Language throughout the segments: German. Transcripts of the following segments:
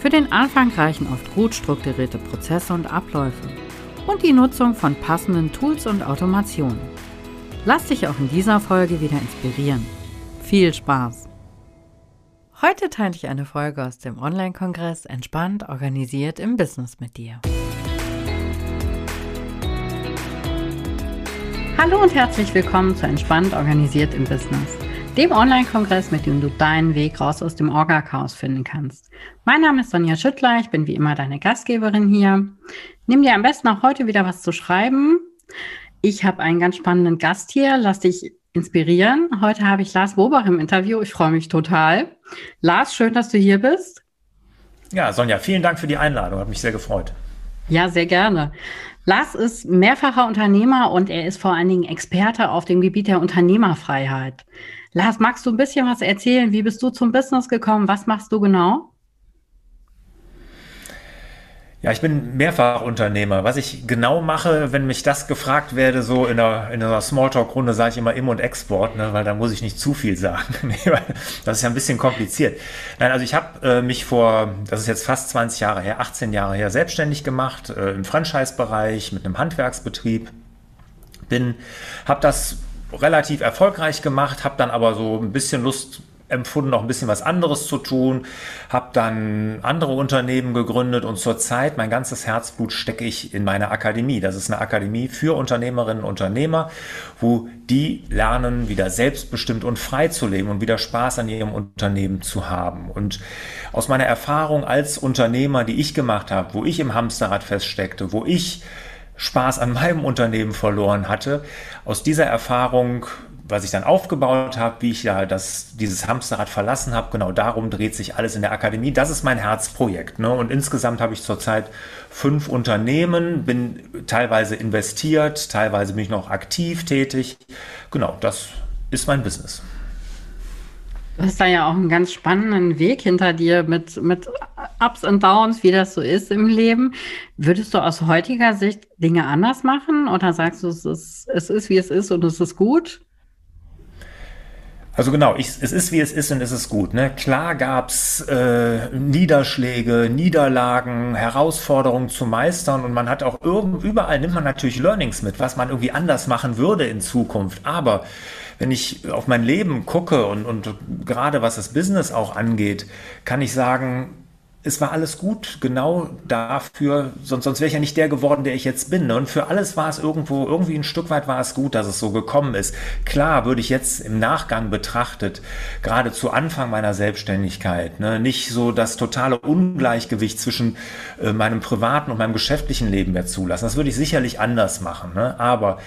Für den Anfang reichen oft gut strukturierte Prozesse und Abläufe und die Nutzung von passenden Tools und Automationen. Lass dich auch in dieser Folge wieder inspirieren. Viel Spaß! Heute teile ich eine Folge aus dem Online-Kongress Entspannt organisiert im Business mit dir. Hallo und herzlich willkommen zu Entspannt organisiert im Business, dem Online-Kongress, mit dem du deinen Weg raus aus dem Orga-Chaos finden kannst. Mein Name ist Sonja Schüttler, ich bin wie immer deine Gastgeberin hier. Nimm dir am besten auch heute wieder was zu schreiben. Ich habe einen ganz spannenden Gast hier, lass dich inspirieren. Heute habe ich Lars Bobach im Interview. Ich freue mich total. Lars, schön, dass du hier bist. Ja, Sonja, vielen Dank für die Einladung. Hat mich sehr gefreut. Ja, sehr gerne. Lars ist mehrfacher Unternehmer und er ist vor allen Dingen Experte auf dem Gebiet der Unternehmerfreiheit. Lars, magst du ein bisschen was erzählen? Wie bist du zum Business gekommen? Was machst du genau? Ja, ich bin Mehrfachunternehmer. Was ich genau mache, wenn mich das gefragt werde, so in einer, in einer Smalltalk-Runde, sage ich immer Im- und Export, ne, weil da muss ich nicht zu viel sagen. das ist ja ein bisschen kompliziert. Nein, also ich habe äh, mich vor, das ist jetzt fast 20 Jahre her, 18 Jahre her, selbstständig gemacht äh, im Franchise-Bereich mit einem Handwerksbetrieb. Bin, habe das relativ erfolgreich gemacht, habe dann aber so ein bisschen Lust empfunden, noch ein bisschen was anderes zu tun, habe dann andere Unternehmen gegründet und zurzeit mein ganzes Herzblut stecke ich in meine Akademie. Das ist eine Akademie für Unternehmerinnen und Unternehmer, wo die lernen, wieder selbstbestimmt und frei zu leben und wieder Spaß an ihrem Unternehmen zu haben. Und aus meiner Erfahrung als Unternehmer, die ich gemacht habe, wo ich im Hamsterrad feststeckte, wo ich Spaß an meinem Unternehmen verloren hatte, aus dieser Erfahrung was ich dann aufgebaut habe, wie ich ja das, dieses Hamsterrad verlassen habe, genau darum dreht sich alles in der Akademie. Das ist mein Herzprojekt. Ne? Und insgesamt habe ich zurzeit fünf Unternehmen, bin teilweise investiert, teilweise bin ich noch aktiv tätig. Genau, das ist mein Business. Du hast da ja auch einen ganz spannenden Weg hinter dir mit, mit Ups und Downs, wie das so ist im Leben. Würdest du aus heutiger Sicht Dinge anders machen oder sagst du, es ist, es ist wie es ist und es ist gut? Also genau, ich, es ist wie es ist und es ist gut. Ne? Klar gab's äh, Niederschläge, Niederlagen, Herausforderungen zu meistern und man hat auch irgend, überall nimmt man natürlich Learnings mit, was man irgendwie anders machen würde in Zukunft. Aber wenn ich auf mein Leben gucke und, und gerade was das Business auch angeht, kann ich sagen, es war alles gut, genau dafür, sonst, sonst wäre ich ja nicht der geworden, der ich jetzt bin. Ne? Und für alles war es irgendwo, irgendwie ein Stück weit war es gut, dass es so gekommen ist. Klar würde ich jetzt im Nachgang betrachtet, gerade zu Anfang meiner Selbstständigkeit, ne, nicht so das totale Ungleichgewicht zwischen äh, meinem privaten und meinem geschäftlichen Leben mehr zulassen. Das würde ich sicherlich anders machen. Ne? Aber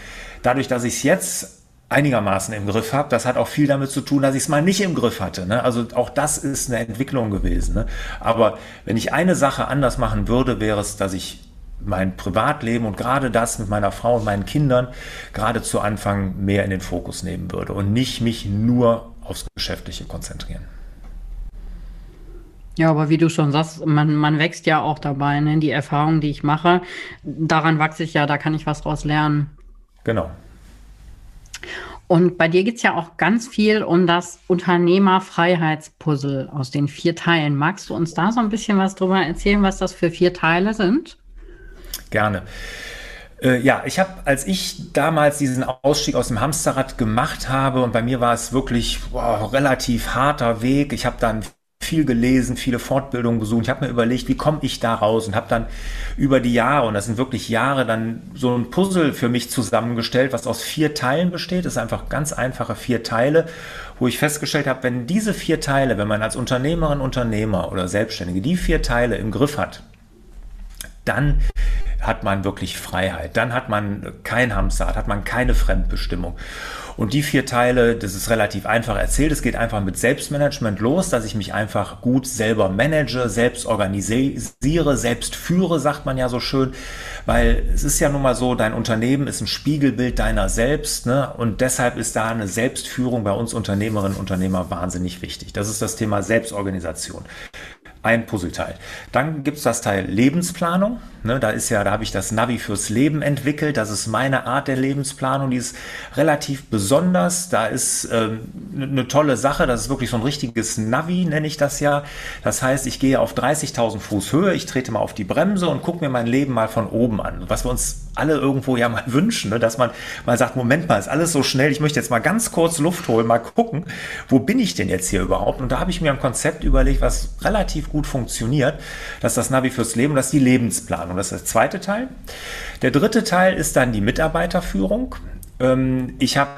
dadurch, dass ich es jetzt einigermaßen im Griff habe. Das hat auch viel damit zu tun, dass ich es mal nicht im Griff hatte. Ne? Also auch das ist eine Entwicklung gewesen. Ne? Aber wenn ich eine Sache anders machen würde, wäre es, dass ich mein Privatleben und gerade das mit meiner Frau und meinen Kindern gerade zu Anfang mehr in den Fokus nehmen würde und nicht mich nur aufs Geschäftliche konzentrieren. Ja, aber wie du schon sagst, man, man wächst ja auch dabei. Ne? Die Erfahrungen, die ich mache, daran wachse ich ja, da kann ich was draus lernen. Genau. Und bei dir geht es ja auch ganz viel um das Unternehmerfreiheitspuzzle aus den vier Teilen. Magst du uns da so ein bisschen was drüber erzählen, was das für vier Teile sind? Gerne. Äh, ja, ich habe, als ich damals diesen Ausstieg aus dem Hamsterrad gemacht habe, und bei mir war es wirklich wow, relativ harter Weg. Ich habe dann viel gelesen, viele Fortbildungen besucht. Ich habe mir überlegt, wie komme ich da raus und habe dann über die Jahre, und das sind wirklich Jahre, dann so ein Puzzle für mich zusammengestellt, was aus vier Teilen besteht. Das sind einfach ganz einfache vier Teile, wo ich festgestellt habe, wenn diese vier Teile, wenn man als Unternehmerin, Unternehmer oder Selbstständige die vier Teile im Griff hat, dann hat man wirklich Freiheit. Dann hat man kein Hamsterrad, hat man keine Fremdbestimmung. Und die vier Teile, das ist relativ einfach erzählt. Es geht einfach mit Selbstmanagement los, dass ich mich einfach gut selber manage, selbst organisiere, selbst führe, sagt man ja so schön. Weil es ist ja nun mal so, dein Unternehmen ist ein Spiegelbild deiner selbst. Ne? Und deshalb ist da eine Selbstführung bei uns Unternehmerinnen und Unternehmer wahnsinnig wichtig. Das ist das Thema Selbstorganisation ein Puzzleteil. Dann gibt es das Teil Lebensplanung. Ne, da ist ja, da habe ich das Navi fürs Leben entwickelt. Das ist meine Art der Lebensplanung. Die ist relativ besonders. Da ist ähm, eine tolle Sache. Das ist wirklich so ein richtiges Navi, nenne ich das ja. Das heißt, ich gehe auf 30.000 Fuß Höhe, ich trete mal auf die Bremse und gucke mir mein Leben mal von oben an. Was wir uns alle irgendwo ja mal wünschen, ne? dass man mal sagt, Moment mal, ist alles so schnell. Ich möchte jetzt mal ganz kurz Luft holen, mal gucken, wo bin ich denn jetzt hier überhaupt? Und da habe ich mir ein Konzept überlegt, was relativ gut funktioniert. Das ist das Navi fürs Leben, das ist die Lebensplanung. Das ist der zweite Teil. Der dritte Teil ist dann die Mitarbeiterführung. Ähm, ich habe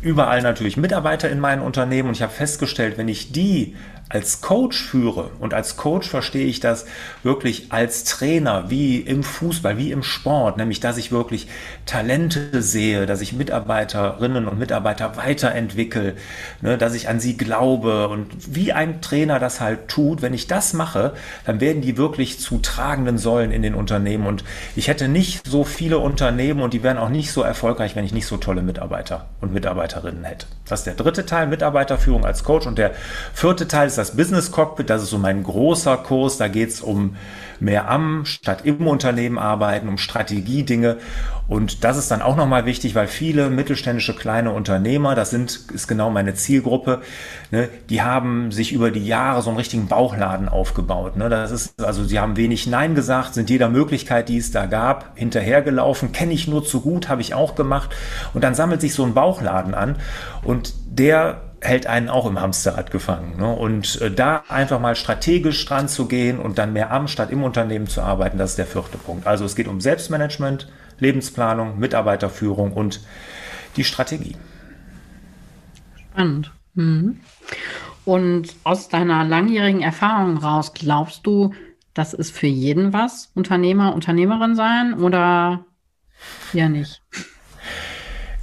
überall natürlich Mitarbeiter in meinen Unternehmen und ich habe festgestellt, wenn ich die als Coach führe, und als Coach verstehe ich das wirklich als Trainer, wie im Fußball, wie im Sport, nämlich dass ich wirklich Talente sehe, dass ich Mitarbeiterinnen und Mitarbeiter weiterentwickle, ne, dass ich an sie glaube und wie ein Trainer das halt tut, wenn ich das mache, dann werden die wirklich zu tragenden Säulen in den Unternehmen und ich hätte nicht so viele Unternehmen und die wären auch nicht so erfolgreich, wenn ich nicht so tolle Mitarbeiter und Mitarbeiterinnen hätte. Das ist der dritte Teil, Mitarbeiterführung als Coach und der vierte Teil ist das Business Cockpit, das ist so mein großer Kurs. Da geht es um mehr am statt im Unternehmen arbeiten, um Strategiedinge. Und das ist dann auch nochmal wichtig, weil viele mittelständische kleine Unternehmer, das sind, ist genau meine Zielgruppe, ne, die haben sich über die Jahre so einen richtigen Bauchladen aufgebaut. Ne. Das ist, also sie haben wenig Nein gesagt, sind jeder Möglichkeit, die es da gab, hinterhergelaufen, kenne ich nur zu gut, habe ich auch gemacht. Und dann sammelt sich so ein Bauchladen an und der hält einen auch im Hamsterrad gefangen. Ne? Und äh, da einfach mal strategisch dran zu gehen und dann mehr am statt im Unternehmen zu arbeiten, das ist der vierte Punkt. Also es geht um Selbstmanagement, Lebensplanung, Mitarbeiterführung und die Strategie. Spannend. Mhm. Und aus deiner langjährigen Erfahrung raus, glaubst du, das ist für jeden was, Unternehmer, Unternehmerin sein oder ja nicht?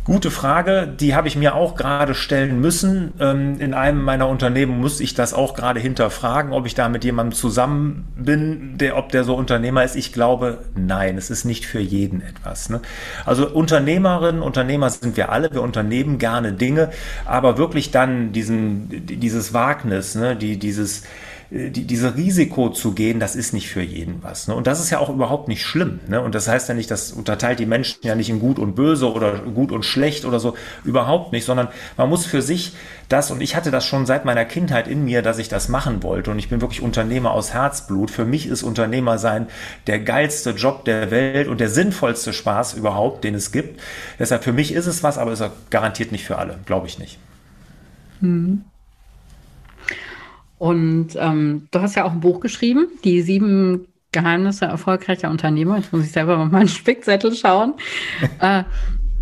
Gute Frage, die habe ich mir auch gerade stellen müssen. Ähm, in einem meiner Unternehmen muss ich das auch gerade hinterfragen, ob ich da mit jemandem zusammen bin, der, ob der so Unternehmer ist. Ich glaube, nein, es ist nicht für jeden etwas. Ne? Also Unternehmerinnen, Unternehmer sind wir alle, wir unternehmen gerne Dinge, aber wirklich dann diesen, dieses Wagnis, ne? die, dieses, die, diese Risiko zu gehen, das ist nicht für jeden was. Ne? Und das ist ja auch überhaupt nicht schlimm. Ne? Und das heißt ja nicht, das unterteilt die Menschen ja nicht in gut und böse oder gut und schlecht oder so. Überhaupt nicht, sondern man muss für sich das, und ich hatte das schon seit meiner Kindheit in mir, dass ich das machen wollte. Und ich bin wirklich Unternehmer aus Herzblut. Für mich ist Unternehmer sein der geilste Job der Welt und der sinnvollste Spaß überhaupt, den es gibt. Deshalb für mich ist es was, aber ist er garantiert nicht für alle. Glaube ich nicht. Mhm. Und ähm, du hast ja auch ein Buch geschrieben, die sieben Geheimnisse erfolgreicher Unternehmer. Jetzt muss ich selber mal meinen Spickzettel schauen. äh,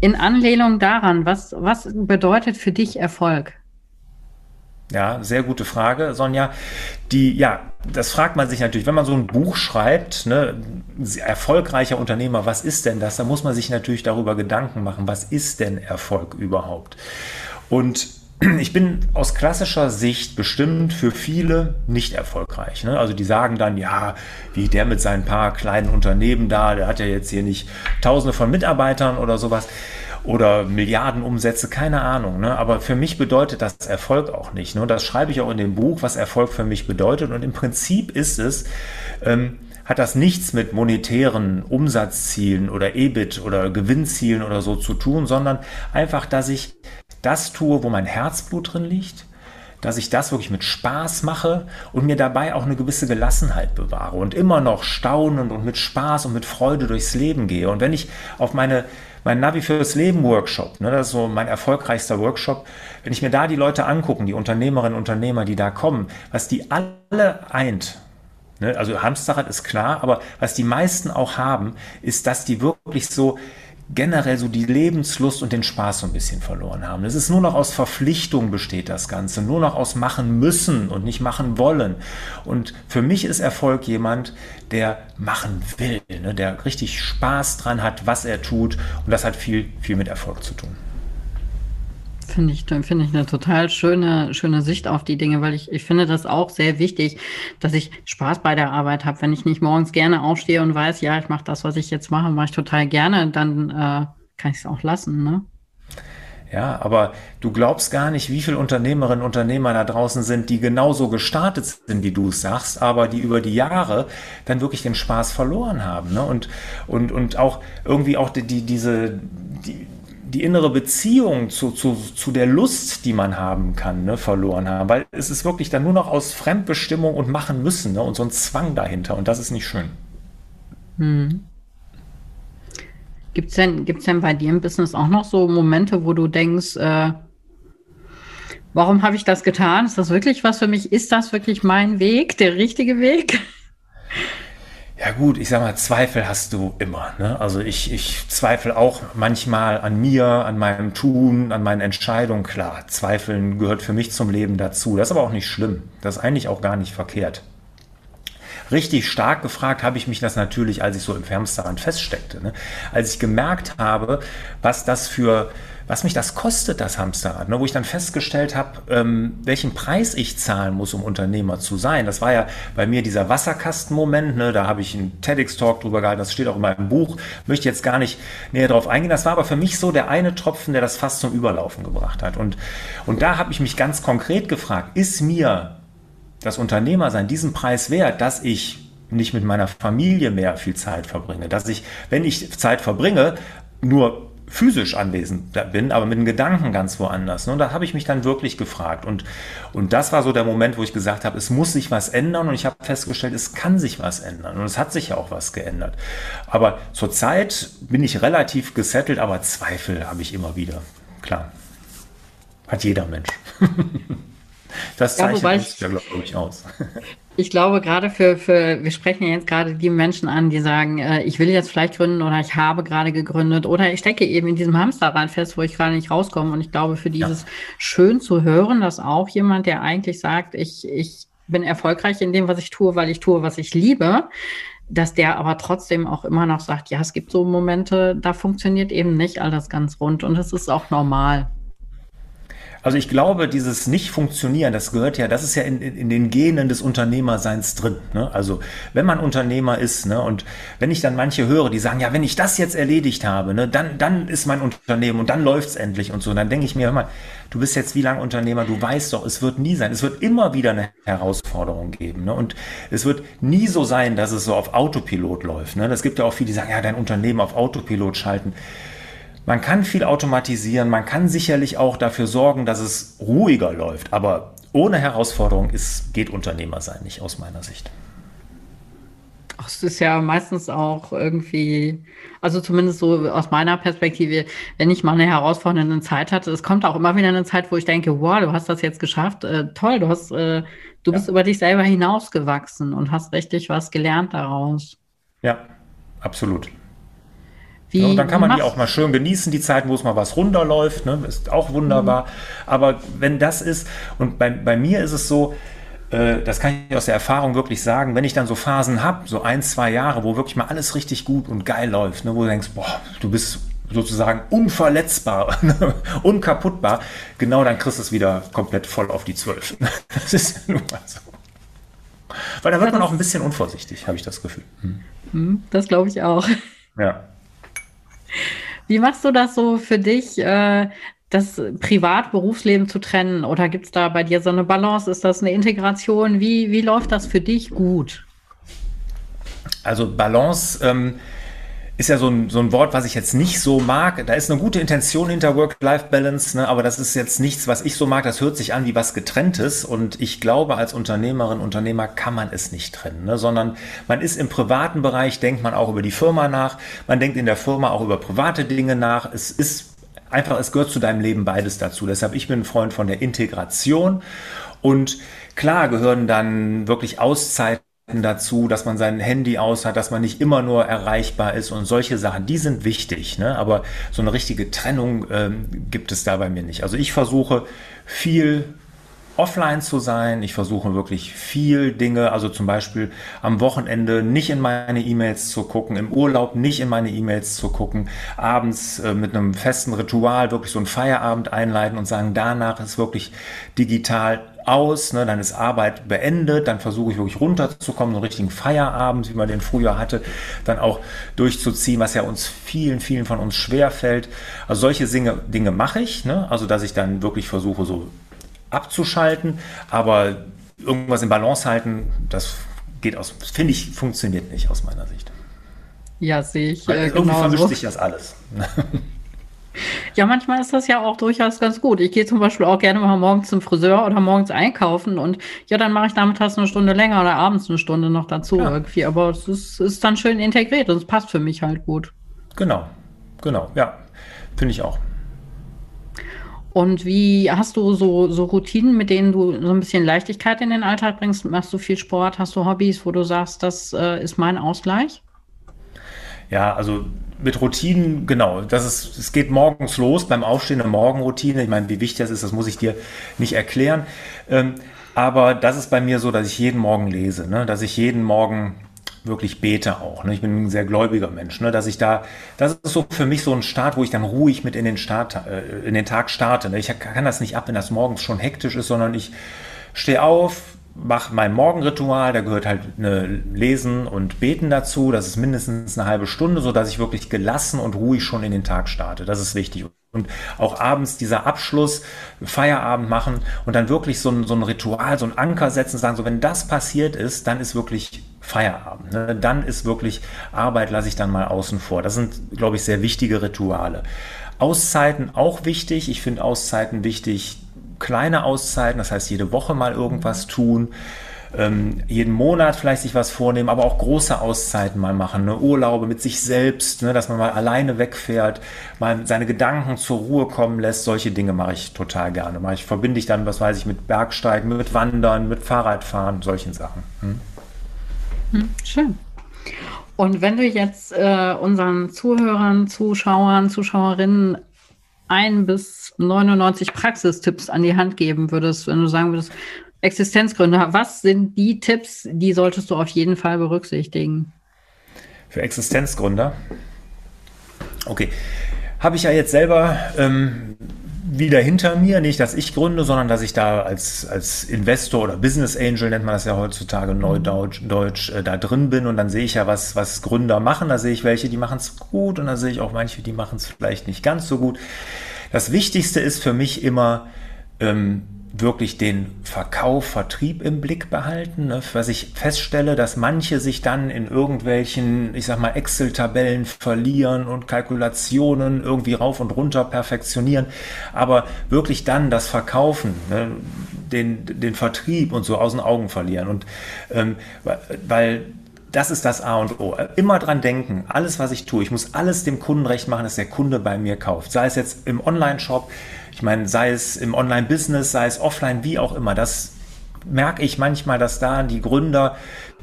in Anlehnung daran, was, was bedeutet für dich Erfolg? Ja, sehr gute Frage, Sonja. Die, ja, das fragt man sich natürlich, wenn man so ein Buch schreibt, ne, erfolgreicher Unternehmer, was ist denn das? Da muss man sich natürlich darüber Gedanken machen, was ist denn Erfolg überhaupt? Und ich bin aus klassischer Sicht bestimmt für viele nicht erfolgreich. Ne? Also die sagen dann, ja, wie der mit seinen paar kleinen Unternehmen da, der hat ja jetzt hier nicht tausende von Mitarbeitern oder sowas oder Milliardenumsätze, keine Ahnung. Ne? Aber für mich bedeutet das Erfolg auch nicht. Ne? Das schreibe ich auch in dem Buch, was Erfolg für mich bedeutet. Und im Prinzip ist es, ähm, hat das nichts mit monetären Umsatzzielen oder EBIT oder Gewinnzielen oder so zu tun, sondern einfach, dass ich das tue, wo mein Herzblut drin liegt, dass ich das wirklich mit Spaß mache und mir dabei auch eine gewisse Gelassenheit bewahre und immer noch staunend und mit Spaß und mit Freude durchs Leben gehe. Und wenn ich auf meine mein Navi fürs Leben Workshop, ne, das ist so mein erfolgreichster Workshop, wenn ich mir da die Leute angucken, die Unternehmerinnen und Unternehmer, die da kommen, was die alle eint, ne, also Hamsterrad ist klar, aber was die meisten auch haben, ist, dass die wirklich so generell so die Lebenslust und den Spaß so ein bisschen verloren haben. Es ist nur noch aus Verpflichtung besteht das Ganze, nur noch aus machen müssen und nicht machen wollen. Und für mich ist Erfolg jemand, der machen will, ne, der richtig Spaß dran hat, was er tut. Und das hat viel, viel mit Erfolg zu tun. Finde ich, finde ich eine total schöne, schöne Sicht auf die Dinge, weil ich, ich finde das auch sehr wichtig, dass ich Spaß bei der Arbeit habe. Wenn ich nicht morgens gerne aufstehe und weiß, ja, ich mache das, was ich jetzt mache, mache ich total gerne, dann äh, kann ich es auch lassen, ne? Ja, aber du glaubst gar nicht, wie viele Unternehmerinnen und Unternehmer da draußen sind, die genauso gestartet sind, wie du es sagst, aber die über die Jahre dann wirklich den Spaß verloren haben. Ne? Und, und, und auch irgendwie auch die, die, diese, die, die innere Beziehung zu, zu, zu der Lust, die man haben kann, ne, verloren haben. Weil es ist wirklich dann nur noch aus Fremdbestimmung und machen müssen ne, und so ein Zwang dahinter. Und das ist nicht schön. Hm. Gibt es denn, gibt's denn bei dir im Business auch noch so Momente, wo du denkst, äh, warum habe ich das getan? Ist das wirklich was für mich? Ist das wirklich mein Weg, der richtige Weg? Ja gut, ich sag mal, Zweifel hast du immer. Ne? Also ich, ich zweifle auch manchmal an mir, an meinem Tun, an meinen Entscheidungen. Klar, Zweifeln gehört für mich zum Leben dazu. Das ist aber auch nicht schlimm. Das ist eigentlich auch gar nicht verkehrt. Richtig stark gefragt habe ich mich das natürlich, als ich so im Hamsterrad feststeckte. Ne? Als ich gemerkt habe, was das für was mich das kostet, das Hamsterrad, ne, wo ich dann festgestellt habe, ähm, welchen Preis ich zahlen muss, um Unternehmer zu sein. Das war ja bei mir dieser Wasserkastenmoment, ne, da habe ich einen TEDx-Talk drüber gehalten, das steht auch in meinem Buch, möchte jetzt gar nicht näher drauf eingehen. Das war aber für mich so der eine Tropfen, der das fast zum Überlaufen gebracht hat. Und, und da habe ich mich ganz konkret gefragt, ist mir das Unternehmersein diesen Preis wert, dass ich nicht mit meiner Familie mehr viel Zeit verbringe, dass ich, wenn ich Zeit verbringe, nur physisch anwesend bin, aber mit den Gedanken ganz woanders. Ne? Und da habe ich mich dann wirklich gefragt. Und, und das war so der Moment, wo ich gesagt habe, es muss sich was ändern. Und ich habe festgestellt, es kann sich was ändern. Und es hat sich ja auch was geändert. Aber zurzeit bin ich relativ gesettelt, aber Zweifel habe ich immer wieder. Klar. Hat jeder Mensch. Das zeichnet ja, uns ja, glaube ich, aus. Ich glaube, gerade für, für, wir sprechen ja jetzt gerade die Menschen an, die sagen, äh, ich will jetzt vielleicht gründen oder ich habe gerade gegründet oder ich stecke eben in diesem Hamsterrad fest, wo ich gerade nicht rauskomme. Und ich glaube, für dieses ja. schön zu hören, dass auch jemand, der eigentlich sagt, ich, ich bin erfolgreich in dem, was ich tue, weil ich tue, was ich liebe, dass der aber trotzdem auch immer noch sagt, ja, es gibt so Momente, da funktioniert eben nicht alles ganz rund und das ist auch normal. Also ich glaube, dieses Nicht-Funktionieren, das gehört ja, das ist ja in, in, den Genen des Unternehmerseins drin. Ne? Also wenn man Unternehmer ist ne, und wenn ich dann manche höre, die sagen, ja, wenn ich das jetzt erledigt habe, ne, dann, dann ist mein Unternehmen und dann läuft's endlich und so, dann denke ich mir, hör mal, du bist jetzt wie lange Unternehmer, du weißt doch, es wird nie sein, es wird immer wieder eine Herausforderung geben. Ne? Und es wird nie so sein, dass es so auf Autopilot läuft. Ne? Das gibt ja auch viele, die sagen, ja, dein Unternehmen auf Autopilot schalten. Man kann viel automatisieren, man kann sicherlich auch dafür sorgen, dass es ruhiger läuft, aber ohne Herausforderung ist, geht Unternehmer sein nicht aus meiner Sicht. Es ist ja meistens auch irgendwie, also zumindest so aus meiner Perspektive, wenn ich mal eine herausfordernde Zeit hatte, es kommt auch immer wieder eine Zeit, wo ich denke, wow, du hast das jetzt geschafft, äh, toll, du hast, äh, du ja. bist über dich selber hinausgewachsen und hast richtig was gelernt daraus. Ja, absolut. Wie, ja, und dann kann man die auch mal schön genießen, die Zeit, wo es mal was runterläuft, ne? ist auch wunderbar. Mhm. Aber wenn das ist, und bei, bei mir ist es so, äh, das kann ich aus der Erfahrung wirklich sagen, wenn ich dann so Phasen habe, so ein, zwei Jahre, wo wirklich mal alles richtig gut und geil läuft, ne? wo du denkst, boah, du bist sozusagen unverletzbar, unkaputtbar, genau dann kriegst du es wieder komplett voll auf die Zwölf. Das ist nun mal so. Weil da wird man auch ein bisschen unvorsichtig, habe ich das Gefühl. Hm. Das glaube ich auch. Ja. Wie machst du das so für dich, äh, das Privat-Berufsleben zu trennen? Oder gibt es da bei dir so eine Balance? Ist das eine Integration? Wie, wie läuft das für dich gut? Also Balance ähm, ist ja so ein, so ein Wort, was ich jetzt nicht so mag. Da ist eine gute Intention hinter Work-Life-Balance, ne? aber das ist jetzt nichts, was ich so mag. Das hört sich an wie was getrenntes. Und ich glaube, als Unternehmerin, Unternehmer kann man es nicht trennen, ne? sondern man ist im privaten Bereich, denkt man auch über die Firma nach. Man denkt in der Firma auch über private Dinge nach. Es ist einfach, es gehört zu deinem Leben beides dazu. Deshalb, ich bin ein Freund von der Integration. Und klar gehören dann wirklich Auszeiten dazu, dass man sein Handy aus hat, dass man nicht immer nur erreichbar ist und solche Sachen, die sind wichtig. Ne? Aber so eine richtige Trennung ähm, gibt es da bei mir nicht. Also ich versuche viel offline zu sein. Ich versuche wirklich viel Dinge, also zum Beispiel am Wochenende nicht in meine E-Mails zu gucken, im Urlaub nicht in meine E-Mails zu gucken, abends äh, mit einem festen Ritual wirklich so einen Feierabend einleiten und sagen, danach ist wirklich digital aus, ne, dann ist Arbeit beendet, dann versuche ich wirklich runterzukommen, so einen richtigen Feierabend, wie man den früher hatte, dann auch durchzuziehen, was ja uns vielen, vielen von uns schwer fällt. Also solche Dinge, Dinge mache ich, ne? also dass ich dann wirklich versuche, so abzuschalten, aber irgendwas in Balance halten, das geht aus, finde ich, funktioniert nicht aus meiner Sicht. Ja, sehe ich. Äh, irgendwie genau vermischt so. sich das alles. Ja, manchmal ist das ja auch durchaus ganz gut. Ich gehe zum Beispiel auch gerne mal morgens zum Friseur oder morgens einkaufen und ja, dann mache ich nachmittags eine Stunde länger oder abends eine Stunde noch dazu ja. irgendwie. Aber es ist, ist dann schön integriert und es passt für mich halt gut. Genau, genau, ja, finde ich auch. Und wie hast du so, so Routinen, mit denen du so ein bisschen Leichtigkeit in den Alltag bringst? Machst du viel Sport? Hast du Hobbys, wo du sagst, das äh, ist mein Ausgleich? Ja, also mit Routinen, genau, das ist, es geht morgens los beim Aufstehen eine Morgenroutine. Ich meine, wie wichtig das ist, das muss ich dir nicht erklären. Ähm, aber das ist bei mir so, dass ich jeden Morgen lese, ne? dass ich jeden Morgen wirklich bete auch. Ne? Ich bin ein sehr gläubiger Mensch, ne? dass ich da, das ist so für mich so ein Start, wo ich dann ruhig mit in den Start, äh, in den Tag starte. Ne? Ich kann das nicht ab, wenn das morgens schon hektisch ist, sondern ich stehe auf, mache mein Morgenritual, da gehört halt eine Lesen und Beten dazu. Das ist mindestens eine halbe Stunde, so dass ich wirklich gelassen und ruhig schon in den Tag starte. Das ist wichtig. Und auch abends dieser Abschluss, Feierabend machen und dann wirklich so ein, so ein Ritual, so ein Anker setzen, sagen, so wenn das passiert ist, dann ist wirklich Feierabend. Ne? Dann ist wirklich Arbeit, lasse ich dann mal außen vor. Das sind, glaube ich, sehr wichtige Rituale. Auszeiten auch wichtig. Ich finde Auszeiten wichtig, kleine Auszeiten, das heißt jede Woche mal irgendwas tun, ähm, jeden Monat vielleicht sich was vornehmen, aber auch große Auszeiten mal machen, ne? Urlaube mit sich selbst, ne? dass man mal alleine wegfährt, mal seine Gedanken zur Ruhe kommen lässt. Solche Dinge mache ich total gerne. Mache ich verbinde ich dann, was weiß ich, mit Bergsteigen, mit Wandern, mit Fahrradfahren, solchen Sachen. Hm? Hm, schön. Und wenn du jetzt äh, unseren Zuhörern, Zuschauern, Zuschauerinnen ein bis 99 Praxistipps an die Hand geben würdest, wenn du sagen würdest, Existenzgründe, was sind die Tipps, die solltest du auf jeden Fall berücksichtigen? Für Existenzgründer? Okay. Habe ich ja jetzt selber ähm, wieder hinter mir, nicht, dass ich gründe, sondern dass ich da als, als Investor oder Business Angel, nennt man das ja heutzutage neudeutsch, Deutsch, äh, da drin bin und dann sehe ich ja, was, was Gründer machen. Da sehe ich welche, die machen es gut und da sehe ich auch manche, die machen es vielleicht nicht ganz so gut. Das Wichtigste ist für mich immer, ähm, wirklich den Verkauf, Vertrieb im Blick behalten. Ne? Was ich feststelle, dass manche sich dann in irgendwelchen, ich sag mal, Excel-Tabellen verlieren und Kalkulationen irgendwie rauf und runter perfektionieren, aber wirklich dann das Verkaufen, ne? den, den Vertrieb und so aus den Augen verlieren. Und ähm, weil das ist das A und O. Immer dran denken, alles, was ich tue, ich muss alles dem Kunden recht machen, dass der Kunde bei mir kauft. Sei es jetzt im Online-Shop, ich meine, sei es im Online-Business, sei es offline, wie auch immer. Das merke ich manchmal, dass da die Gründer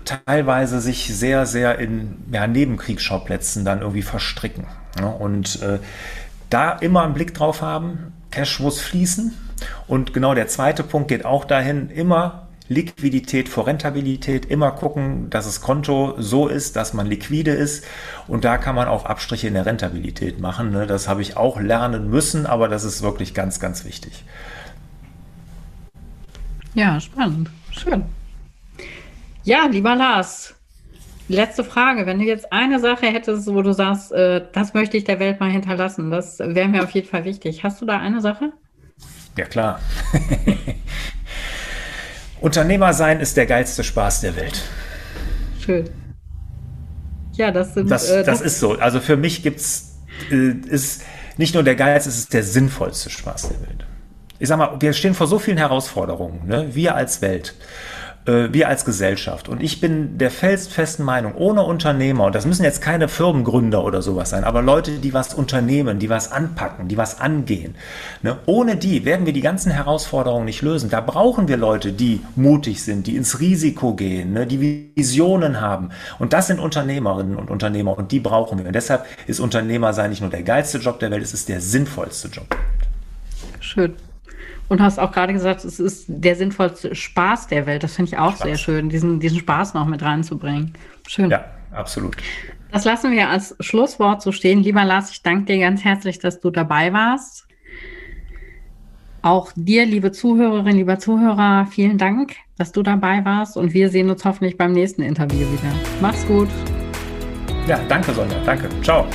teilweise sich sehr, sehr in ja, Nebenkriegsschauplätzen dann irgendwie verstricken. Ja, und äh, da immer einen Blick drauf haben, Cash muss fließen. Und genau der zweite Punkt geht auch dahin, immer Liquidität vor Rentabilität, immer gucken, dass das Konto so ist, dass man liquide ist. Und da kann man auch Abstriche in der Rentabilität machen. Ne? Das habe ich auch lernen müssen, aber das ist wirklich ganz, ganz wichtig. Ja, spannend. Schön. Ja, lieber Lars, letzte Frage. Wenn du jetzt eine Sache hättest, wo du sagst, äh, das möchte ich der Welt mal hinterlassen, das wäre mir auf jeden Fall wichtig. Hast du da eine Sache? Ja, klar. Unternehmer sein ist der geilste Spaß der Welt. Schön. Ja, das sind. Das, äh, das, das ist so. Also für mich gibt's äh, ist nicht nur der geilste, es ist der sinnvollste Spaß der Welt. Ich sag mal, wir stehen vor so vielen Herausforderungen, ne? wir als Welt wir als Gesellschaft. Und ich bin der felsenfesten Meinung, ohne Unternehmer, und das müssen jetzt keine Firmengründer oder sowas sein, aber Leute, die was unternehmen, die was anpacken, die was angehen, ne? ohne die werden wir die ganzen Herausforderungen nicht lösen. Da brauchen wir Leute, die mutig sind, die ins Risiko gehen, ne? die Visionen haben. Und das sind Unternehmerinnen und Unternehmer und die brauchen wir. Und deshalb ist Unternehmer sein nicht nur der geilste Job der Welt, es ist der sinnvollste Job Schön. Und hast auch gerade gesagt, es ist der sinnvollste Spaß der Welt. Das finde ich auch Spaß. sehr schön, diesen, diesen Spaß noch mit reinzubringen. Schön. Ja, absolut. Das lassen wir als Schlusswort so stehen. Lieber Lars, ich danke dir ganz herzlich, dass du dabei warst. Auch dir, liebe Zuhörerinnen, lieber Zuhörer, vielen Dank, dass du dabei warst und wir sehen uns hoffentlich beim nächsten Interview wieder. Mach's gut. Ja, danke, Sonja. Danke. Ciao.